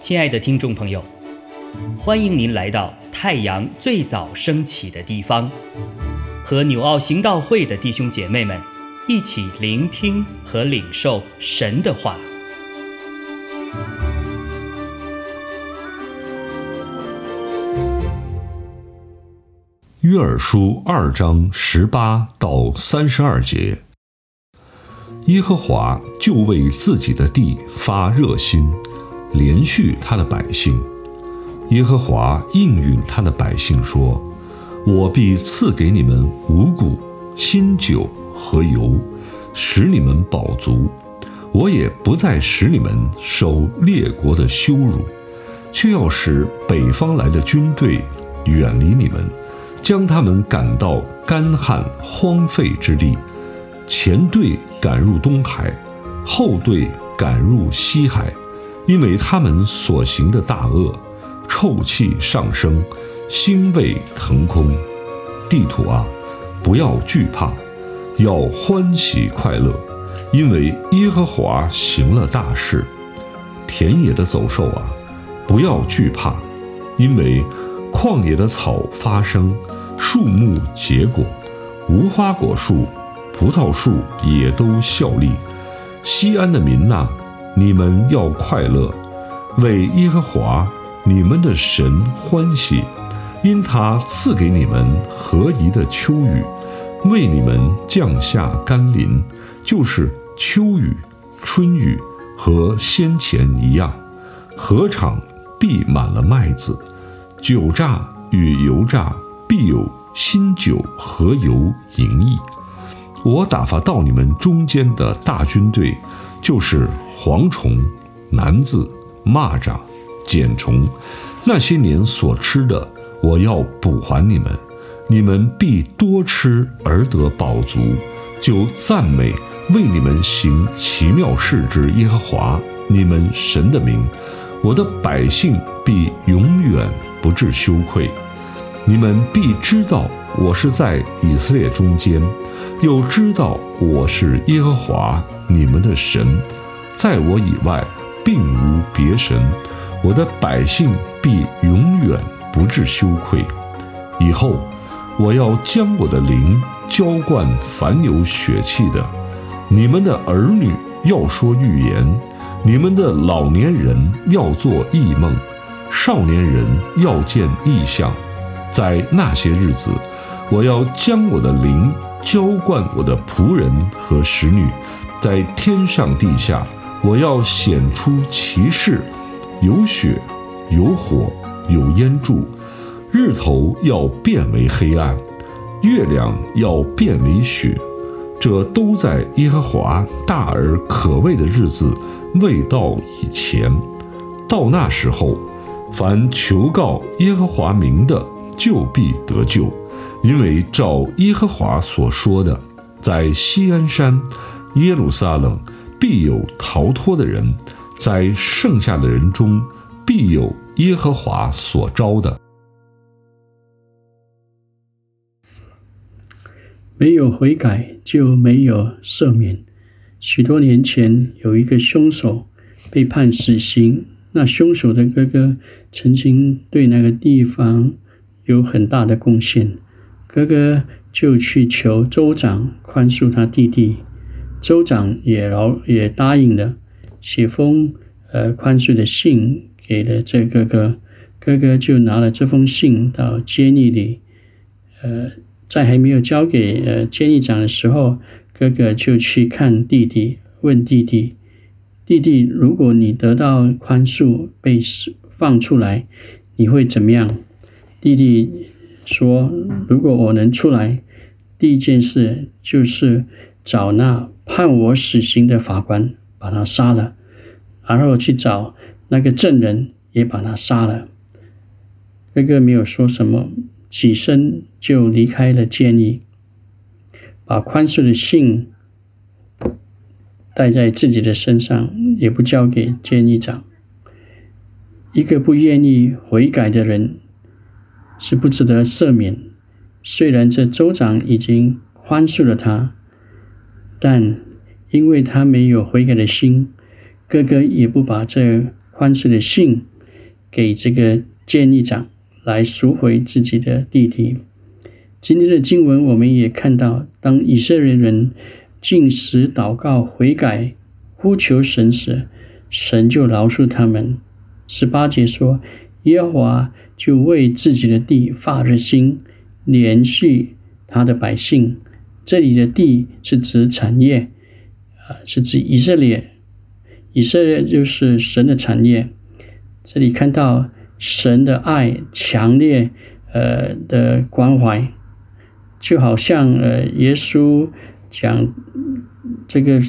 亲爱的听众朋友，欢迎您来到太阳最早升起的地方，和纽奥行道会的弟兄姐妹们一起聆听和领受神的话。约珥书二章十八到三十二节，耶和华就为自己的地发热心。连续他的百姓，耶和华应允他的百姓说：“我必赐给你们五谷、新酒和油，使你们饱足。我也不再使你们受列国的羞辱，却要使北方来的军队远离你们，将他们赶到干旱荒废之地。前队赶入东海，后队赶入西海。”因为他们所行的大恶，臭气上升，腥味腾空。地土啊，不要惧怕，要欢喜快乐，因为耶和华行了大事。田野的走兽啊，不要惧怕，因为旷野的草发生，树木结果，无花果树、葡萄树也都效力。西安的民呐。你们要快乐，为耶和华你们的神欢喜，因他赐给你们合宜的秋雨，为你们降下甘霖，就是秋雨、春雨和先前一样。禾场必满了麦子，酒榨与油榨必有新酒和油盈溢。我打发到你们中间的大军队。就是蝗虫、南子、蚂蚱、茧虫，那些年所吃的，我要补还你们，你们必多吃而得饱足，就赞美为你们行奇妙事之耶和华你们神的名，我的百姓必永远不至羞愧，你们必知道我是在以色列中间。又知道我是耶和华你们的神，在我以外并无别神，我的百姓必永远不致羞愧。以后我要将我的灵浇灌凡有血气的，你们的儿女要说预言，你们的老年人要做异梦，少年人要见异象，在那些日子。我要将我的灵浇灌我的仆人和使女，在天上地下，我要显出奇事，有血，有火，有烟柱，日头要变为黑暗，月亮要变为雪，这都在耶和华大而可畏的日子未到以前。到那时候，凡求告耶和华名的，就必得救。因为照耶和华所说的，在西安山、耶路撒冷必有逃脱的人，在剩下的人中必有耶和华所招的。没有悔改就没有赦免。许多年前有一个凶手被判死刑，那凶手的哥哥曾经对那个地方有很大的贡献。哥哥就去求州长宽恕他弟弟，州长也饶也答应了，写封呃宽恕的信给了这哥哥，哥哥就拿了这封信到监狱里，呃，在还没有交给呃监狱长的时候，哥哥就去看弟弟，问弟弟，弟弟，如果你得到宽恕被释放出来，你会怎么样？弟弟。说：“如果我能出来，第一件事就是找那判我死刑的法官，把他杀了，然后去找那个证人，也把他杀了。”哥哥没有说什么，起身就离开了监狱，把宽恕的信带在自己的身上，也不交给监狱长。一个不愿意悔改的人。是不值得赦免。虽然这州长已经宽恕了他，但因为他没有悔改的心，哥哥也不把这宽恕的信给这个监狱长来赎回自己的弟弟。今天的经文我们也看到，当以色列人进食、祷告、悔改、呼求神时，神就饶恕他们。十八节说：“耶和华就为自己的地发热心，连续他的百姓。”这里的地是指产业，啊，是指以色列。以色列就是神的产业。这里看到神的爱强烈，呃的关怀，就好像呃耶稣讲这个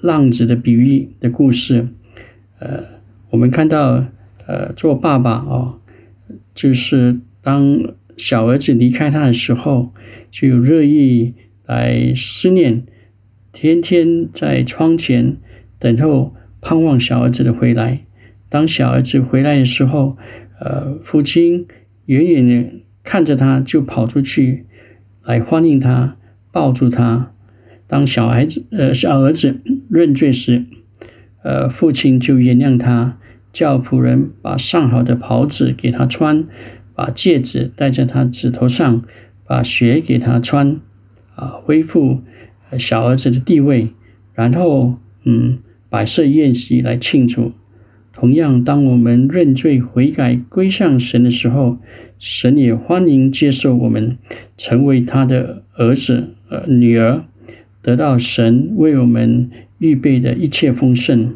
浪子的比喻的故事，呃，我们看到呃做爸爸哦，就是当小儿子离开他的时候，就有热意。来思念，天天在窗前等候，盼望小儿子的回来。当小儿子回来的时候，呃，父亲远远的看着他，就跑出去来欢迎他，抱住他。当小孩子，呃，小儿子认罪时，呃，父亲就原谅他，叫仆人把上好的袍子给他穿，把戒指戴在他指头上，把鞋给他穿。啊，恢复小儿子的地位，然后嗯，摆设宴席来庆祝。同样，当我们认罪悔改归向神的时候，神也欢迎接受我们，成为他的儿子、呃女儿，得到神为我们预备的一切丰盛。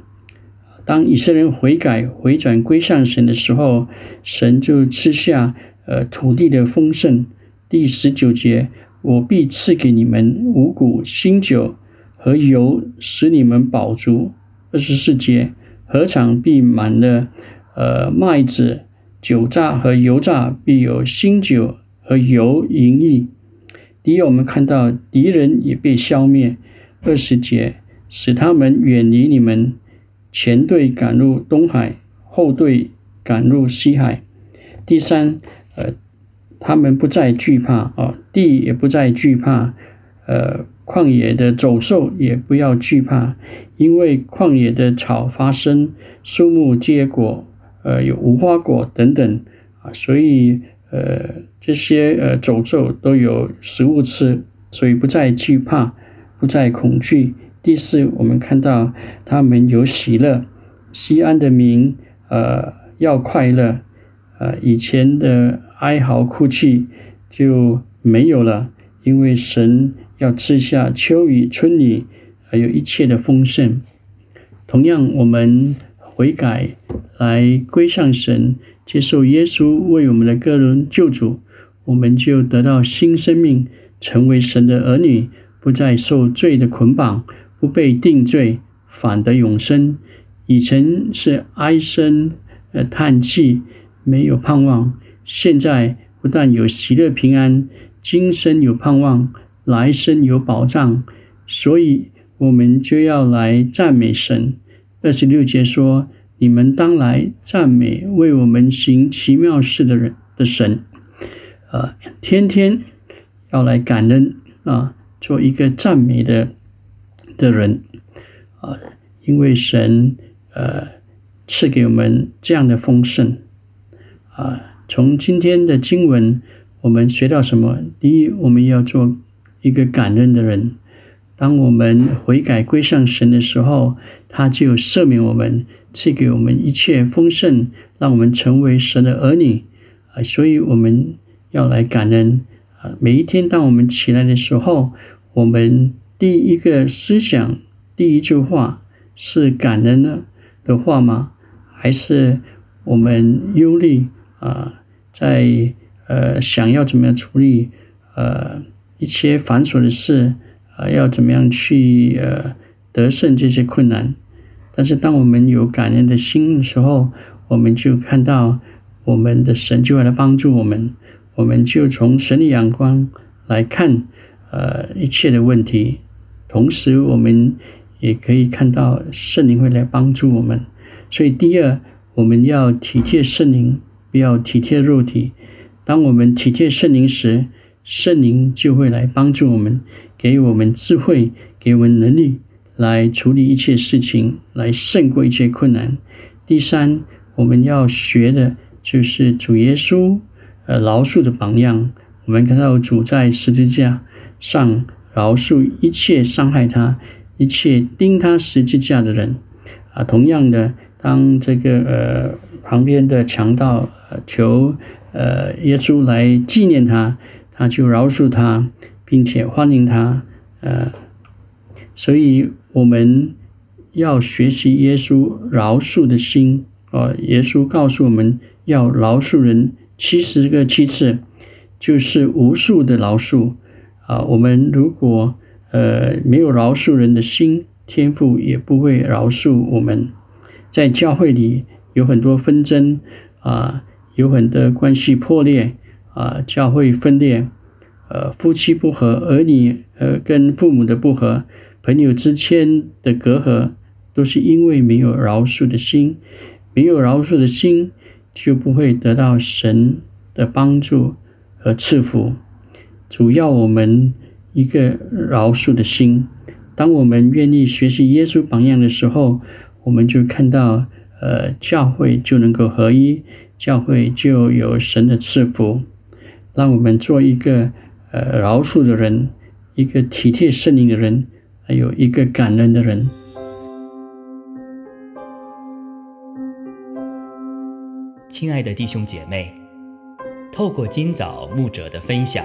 当以色列人悔改回转归向神的时候，神就吃下呃土地的丰盛。第十九节。我必赐给你们五谷、新酒和油，使你们饱足。二十四节，禾场必满了，呃，麦子、酒榨和油榨必有新酒和油盈溢。第一，我们看到敌人也被消灭。二十节，使他们远离你们，前队赶入东海，后队赶入西海。第三，呃。他们不再惧怕啊，地也不再惧怕，呃，旷野的走兽也不要惧怕，因为旷野的草发生，树木结果，呃，有无花果等等啊，所以呃，这些呃走兽都有食物吃，所以不再惧怕，不再恐惧。第四，我们看到他们有喜乐，西安的民呃要快乐，呃，以前的。哀嚎哭泣就没有了，因为神要赐下秋雨春雨，还有一切的丰盛。同样，我们悔改来归向神，接受耶稣为我们的个人救主，我们就得到新生命，成为神的儿女，不再受罪的捆绑，不被定罪，反得永生。以前是哀声呃叹气，没有盼望。现在不但有喜乐平安，今生有盼望，来生有保障，所以我们就要来赞美神。二十六节说：“你们当来赞美为我们行奇妙事的人的神。”啊，天天要来感恩啊，做一个赞美的的人啊，因为神呃赐给我们这样的丰盛啊。从今天的经文，我们学到什么？第一，我们要做一个感恩的人。当我们悔改归向神的时候，他就赦免我们，赐给我们一切丰盛，让我们成为神的儿女。啊，所以我们要来感恩。啊，每一天当我们起来的时候，我们第一个思想、第一句话是感恩的的话吗？还是我们忧虑？啊，在呃想要怎么样处理呃一些繁琐的事啊，要怎么样去呃得胜这些困难？但是当我们有感恩的心的时候，我们就看到我们的神就会来帮助我们，我们就从神的眼光来看呃一切的问题，同时我们也可以看到圣灵会来帮助我们。所以第二，我们要体贴圣灵。不要体贴肉体。当我们体贴圣灵时，圣灵就会来帮助我们，给我们智慧，给我们能力，来处理一切事情，来胜过一切困难。第三，我们要学的就是主耶稣呃饶恕的榜样。我们看到主在十字架上饶恕一切伤害他、一切钉他十字架的人啊。同样的，当这个呃旁边的强盗求呃耶稣来纪念他，他就饶恕他，并且欢迎他呃。所以我们要学习耶稣饶恕的心啊！耶稣告诉我们要饶恕人七十个七次，就是无数的饶恕啊！我们如果呃没有饶恕人的心，天父也不会饶恕我们。在教会里有很多纷争啊，有很多关系破裂啊，教会分裂，呃，夫妻不和，儿女呃跟父母的不和。朋友之间的隔阂，都是因为没有饶恕的心，没有饶恕的心，就不会得到神的帮助和赐福。主要我们一个饶恕的心。当我们愿意学习耶稣榜样的时候，我们就看到，呃，教会就能够合一，教会就有神的赐福。让我们做一个呃饶恕的人，一个体贴圣灵的人。还有一个感恩的人。亲爱的弟兄姐妹，透过今早牧者的分享，